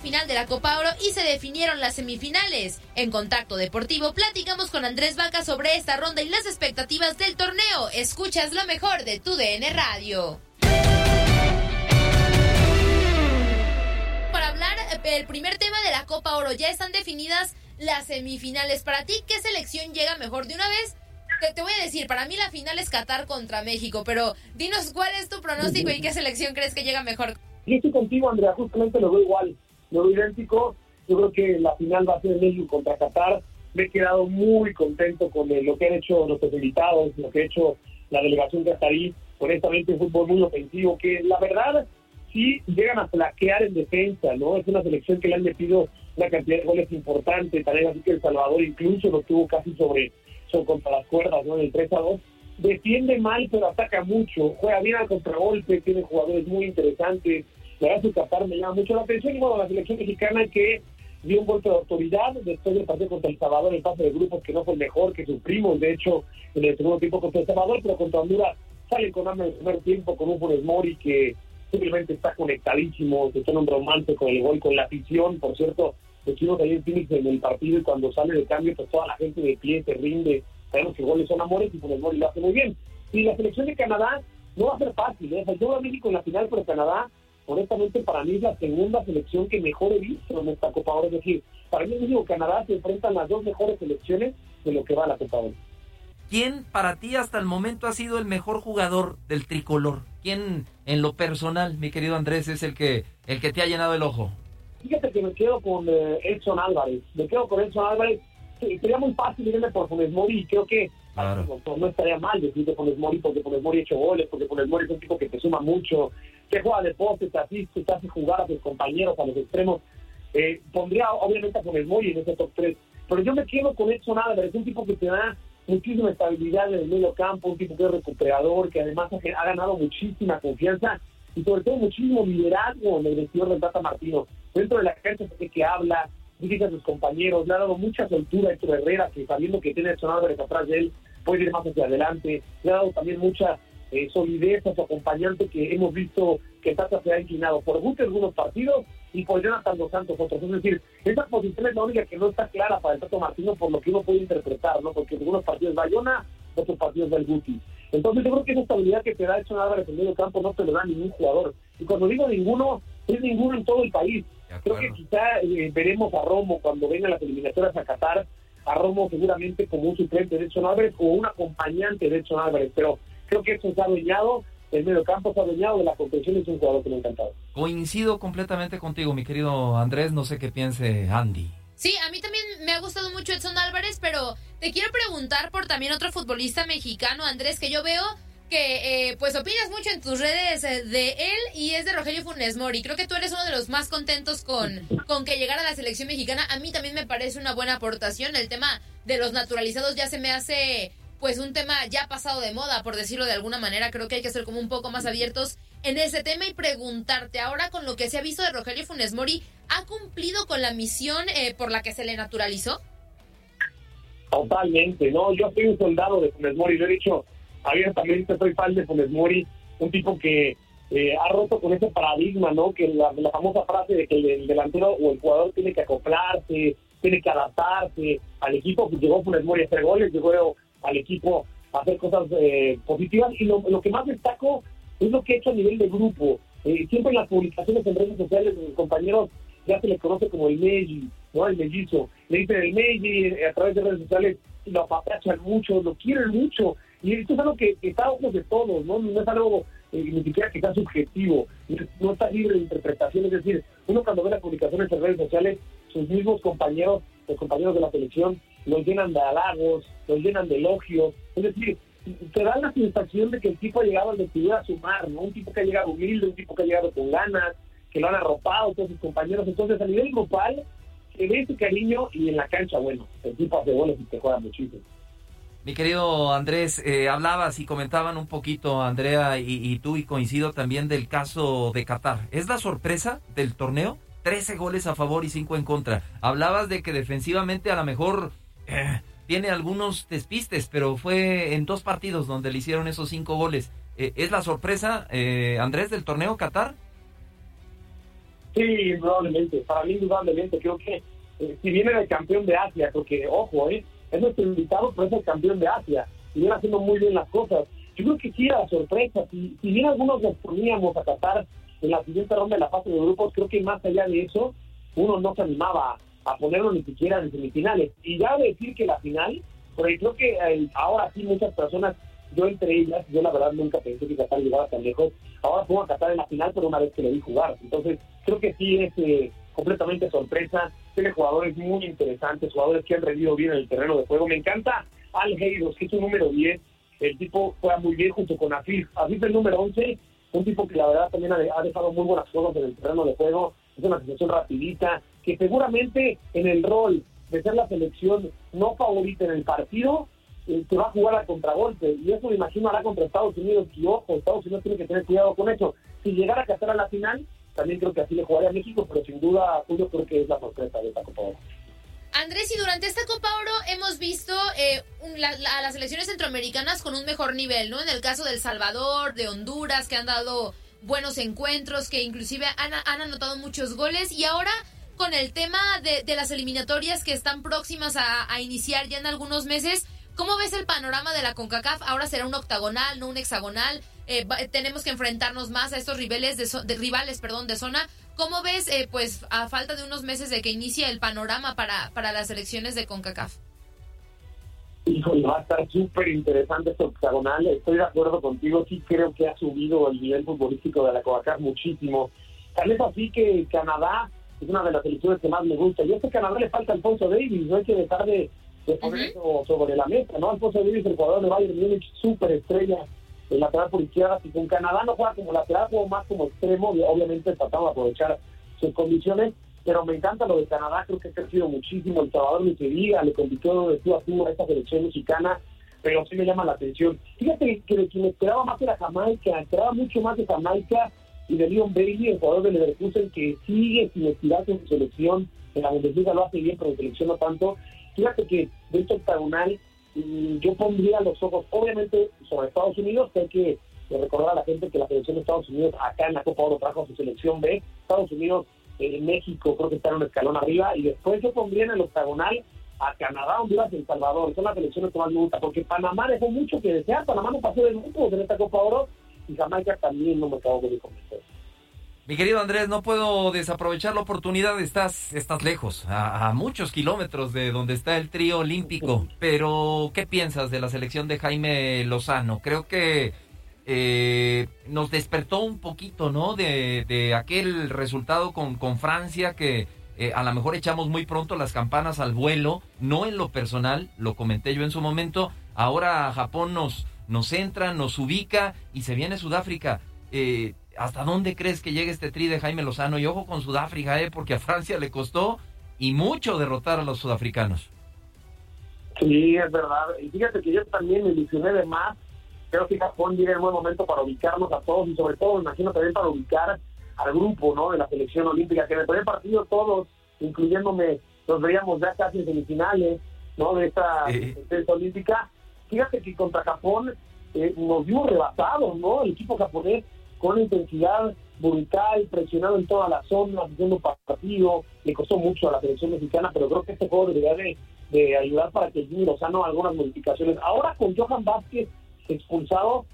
Final de la Copa Oro y se definieron las semifinales. En Contacto Deportivo platicamos con Andrés Vaca sobre esta ronda y las expectativas del torneo. Escuchas lo mejor de tu DN Radio. Para hablar eh, el primer tema de la Copa Oro, ya están definidas las semifinales. Para ti, ¿qué selección llega mejor de una vez? Te, te voy a decir, para mí la final es Qatar contra México, pero dinos cuál es tu pronóstico y qué selección crees que llega mejor. Yo estoy contigo, Andrea, justamente lo veo igual, veo idéntico. Yo creo que la final va a ser México contra Qatar. Me he quedado muy contento con lo que han hecho nuestros invitados, lo que ha hecho la delegación qatarí. Honestamente, un fútbol muy ofensivo, que la verdad sí llegan a flaquear en defensa, ¿no? Es una selección que le han metido una cantidad de goles importante, también así que El Salvador incluso lo tuvo casi sobre, sobre contra las cuerdas, ¿no? En el 3 a 2. Defiende mal, pero ataca mucho, juega bien al contragolpe, tiene jugadores muy interesantes. La verdad, Qatar me llama mucho la atención. Y bueno, la selección mexicana que dio un golpe de autoridad después del partido contra El Salvador, el pase de grupos que no fue el mejor, que sufrimos, de hecho, en el segundo tiempo contra El Salvador, pero contra Honduras salen con hambre en el primer tiempo con un Funes Mori que simplemente está conectadísimo, se está un romance con el gol, con la afición, por cierto, estuvimos ahí en Phoenix en el partido y cuando sale de cambio, pues toda la gente de pie se rinde, sabemos que goles son amores y Funes Mori lo hace muy bien. Y la selección de Canadá no va a ser fácil, ¿eh? O sea, yo a México en la final, pero Canadá, honestamente, para mí es la segunda selección que mejor he visto en esta Copa Oro. Es decir, para mí y Canadá se enfrentan las dos mejores selecciones de lo que va a la Copa Oro. ¿Quién para ti hasta el momento ha sido el mejor jugador del tricolor? ¿Quién en lo personal, mi querido Andrés, es el que el que te ha llenado el ojo? Fíjate que me quedo con eh, Edson Álvarez. Me quedo con Edson Álvarez. Sería muy fácil irme por Funes Mori y creo que Claro. no, no estaría mal decir de Funes Mori porque Funes Mori ha hecho goles, porque Funes Mori es un tipo que te suma mucho, que juega de poste, te asiste, te hace jugar a tus compañeros, a los extremos. Eh, pondría obviamente a Funes Mori en ese top 3, pero yo me quedo con Edson Álvarez, un tipo que te da muchísima estabilidad en el medio campo, un tipo que es recuperador, que además ha, ganado muchísima confianza y sobre todo muchísimo liderazgo en el vestidor del Tata Martino. Dentro de la cancha sé que habla, dice a sus compañeros, le ha dado mucha soltura a Héctor Herrera, que sabiendo que tiene a Edson Álvarez atrás de él, puede ir más hacia adelante, le ha dado también mucha eh, solidez a su acompañante que hemos visto que Tata se ha inclinado por Guti algunos partidos y por Jonathan Dos Santos otros. Es decir, esa posición es la única que no está clara para el Tato Martino por lo que uno puede interpretar, ¿no? Porque en algunos partidos va Yona, otros partidos va el Guti. Entonces yo creo que esa estabilidad que te da Edson Álvarez en medio campo no te lo da ningún jugador. Y cuando digo ninguno, es ninguno en todo el país. Creo que quizá eh, veremos a Romo cuando vengan las eliminatorias a Qatar, a Romo seguramente como un suplente de Edson Álvarez o un acompañante de Edson Álvarez, pero creo que esto se ha adueñado, el medio campo se ha adueñado de la competición, es un jugador que me ha encantado. Coincido completamente contigo, mi querido Andrés, no sé qué piense Andy. Sí, a mí también me ha gustado mucho Edson Álvarez, pero te quiero preguntar por también otro futbolista mexicano, Andrés, que yo veo que eh, pues opinas mucho en tus redes eh, de él y es de Rogelio Funes Mori. Creo que tú eres uno de los más contentos con, con que llegara a la selección mexicana. A mí también me parece una buena aportación. El tema de los naturalizados ya se me hace pues un tema ya pasado de moda, por decirlo de alguna manera. Creo que hay que ser como un poco más abiertos en ese tema y preguntarte ahora con lo que se ha visto de Rogelio Funes Mori, ¿ha cumplido con la misión eh, por la que se le naturalizó? Totalmente, no, yo soy un soldado de Funes Mori, lo he dicho abiertamente, soy fan de Funes Mori, un tipo que eh, ha roto con ese paradigma, ¿no? Que la, famosa frase de que el, delantero o el jugador tiene que acoplarse, tiene que adaptarse al equipo, que llegó Funes Mori a hacer goles, llegó al equipo hacer cosas eh, positivas y lo, que más destaco es lo que ha hecho a nivel de grupo. Eh, siempre en las publicaciones en redes sociales, compañeros ya se le conoce como el Meji, ¿no? El mellizo. Le dicen el Meji a través de redes sociales, lo apapachan mucho, lo quieren mucho. Y esto es algo que, está a ojos de todos, ¿no? No es algo eh, ni siquiera que sea subjetivo, no está libre de interpretación. Es decir, uno cuando ve las publicaciones en redes sociales, sus mismos compañeros, los compañeros de la selección, los llenan de halagos, los llenan de elogios. Es decir, te da la sensación de que el tipo ha llegado al decidir a sumar, ¿no? Un tipo que ha llegado humilde, un tipo que ha llegado con ganas, que lo han arropado todos sus compañeros. Entonces, a nivel grupal, ve ese cariño y en la cancha, bueno, el tipo hace goles y te juega muchísimo. Mi querido Andrés, eh, hablabas y comentaban un poquito, Andrea y, tú, y coincido también del caso de Qatar. ¿Es la sorpresa del torneo? 13 goles a favor y 5 en contra. Hablabas de que defensivamente a lo mejor eh, tiene algunos despistes, pero fue en dos partidos donde le hicieron esos 5 goles. Eh, ¿Es la sorpresa, Andrés, del torneo Qatar? Sí, indudablemente. Para mí, indudablemente. Creo que si viene del campeón de Asia, porque, ojo, eh, es nuestro invitado, pero es el campeón de Asia y viene haciendo muy bien las cosas. Yo creo que sí era sorpresa. Si, si bien algunos nos poníamos a Qatar en la siguiente ronda de la fase de grupos, creo que más allá de eso, uno no se animaba a ponerlo ni siquiera en semifinales. Y ya decir que la final, porque creo que eh, ahora sí muchas personas, yo entre ellas, yo la verdad nunca pensé que Qatar llegara tan lejos. Ahora pongo a Qatar en la final, pero una vez que le vi jugar. Entonces, creo que sí es eh, completamente sorpresa tiene jugadores muy interesantes, jugadores que han rendido bien en el terreno de juego. Me encanta Al Heiros, que es un número 10. El tipo juega muy bien junto con Afif. Afif el número 11, un tipo que la verdad también ha dejado muy buenas cosas en el terreno de juego. Es una situación rapidita, que seguramente en el rol de ser la selección no favorita en el partido, eh, que va a jugar a contragolpe. Y eso me imagino hará contra Estados Unidos. Y ojo, Estados Unidos tiene que tener cuidado con eso. Si llegara a casar a la final, también creo que así le jugaría a México, pero sin duda yo creo que es la sorpresa de esta Copa Oro. Andrés, y durante esta Copa Oro hemos visto eh, a las selecciones centroamericanas con un mejor nivel, ¿no? En el caso del Salvador, de Honduras, que han dado buenos encuentros, que inclusive han, anotado muchos goles, y ahora con el tema de, las eliminatorias que están próximas a, a iniciar ya en algunos meses, ¿Cómo ves el panorama de la CONCACAF? Ahora será un octagonal, no un hexagonal. Eh, tenemos que enfrentarnos más a estos rivales de, rivales, perdón, de zona. ¿Cómo ves, eh, pues, a falta de unos meses de que inicie el panorama para, para las elecciones de CONCACAF? Híjole, va a estar súper interesante este octagonal. Estoy de acuerdo contigo. Sí creo que ha subido el nivel futbolístico de la CONCACAF muchísimo. Tal vez así que Canadá es una de las selecciones que más me gusta. Y a este Canadá le falta Alfonso Davis. No hay que dejar de de poner sobre la mesa, ¿no? Alfonso Davis, el jugador de Bayern Múnich, súper estrella, el lateral por izquierda, si con Canadá no juega como lateral, juega más como extremo, obviamente tratamos de aprovechar sus condiciones, pero me encanta lo de Canadá, creo que ha crecido muchísimo, el Salvador ni se le compitió de tú a tú a esta selección mexicana, pero sí me llama la atención. Fíjate que de quien esperaba más era Jamaica, esperaba mucho más de Jamaica y de Leon Bailey, el jugador de Leverkusen, que sigue sin estirarse en su selección, en la Bundesliga lo hace bien, pero en selección no tanto, Fíjate que de este octagonal yo pondría los ojos, obviamente, sobre Estados Unidos, que hay que recordar a la gente que la selección de Estados Unidos acá en la Copa Oro trajo su selección B, Estados Unidos, eh, México creo que está en un escalón arriba, y después yo pondría en el octagonal a Canadá, Honduras y El Salvador, son las selecciones que más me gustan, porque Panamá dejó mucho que desear, Panamá no pasó de grupos en esta Copa Oro, y Jamaica también no me acabo de convencer. Mi querido Andrés, no puedo desaprovechar la oportunidad, estás, estás lejos, a, muchos kilómetros de donde está el trío olímpico, pero ¿qué piensas de la selección de Jaime Lozano? Creo que eh, nos despertó un poquito, ¿no? De, aquel resultado con, con Francia que eh, a lo mejor echamos muy pronto las campanas al vuelo, no en lo personal, lo comenté yo en su momento, ahora Japón nos, nos entra, nos ubica y se viene Sudáfrica. Eh, ¿Hasta dónde crees que llegue este tri de Jaime Lozano? Y ojo con Sudáfrica, ¿eh? porque a Francia le costó y mucho derrotar a los sudafricanos. Sí, es verdad. Y fíjate que yo también me ilusioné de más. Creo que Japón llega en buen momento para ubicarnos a todos y sobre todo, me imagino también para ubicar al grupo ¿no? de la selección olímpica, que en el primer partido todos, incluyéndome, nos veíamos ya casi en semifinales ¿no? de esta olímpica. Fíjate que contra Japón eh, nos vimos rebasados, ¿no? El equipo japonés con intensidad brutal, presionado en todas las zonas, haciendo partido, le costó mucho a la selección mexicana, pero creo que este juego debería de, ayudar para que Jimmy Lozano algunas modificaciones. Ahora con Johan Vázquez expulsado,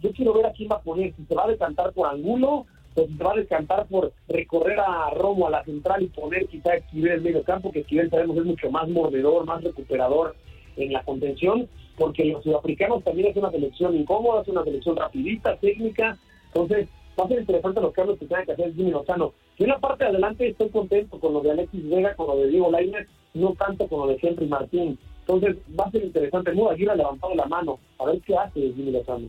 yo quiero ver a quién va a poner, si se va a decantar por Angulo, o si se va a decantar por recorrer a Romo a la central y poner quizá a Esquivel en medio campo, que Esquivel sabemos es mucho más mordedor, más recuperador en la contención, porque los sudafricanos también es una selección incómoda, es una selección rapidita, técnica, entonces, va a ser interesante los cambios que tenga que hacer Jimmy Lozano. Yo en la parte de adelante estoy contento con lo de Alexis Vega, con lo de Diego Lainez, no tanto con lo de Henry Martín. Entonces, va a ser interesante. Muy ayer ha levantado la mano a ver qué hace Jimmy Lozano.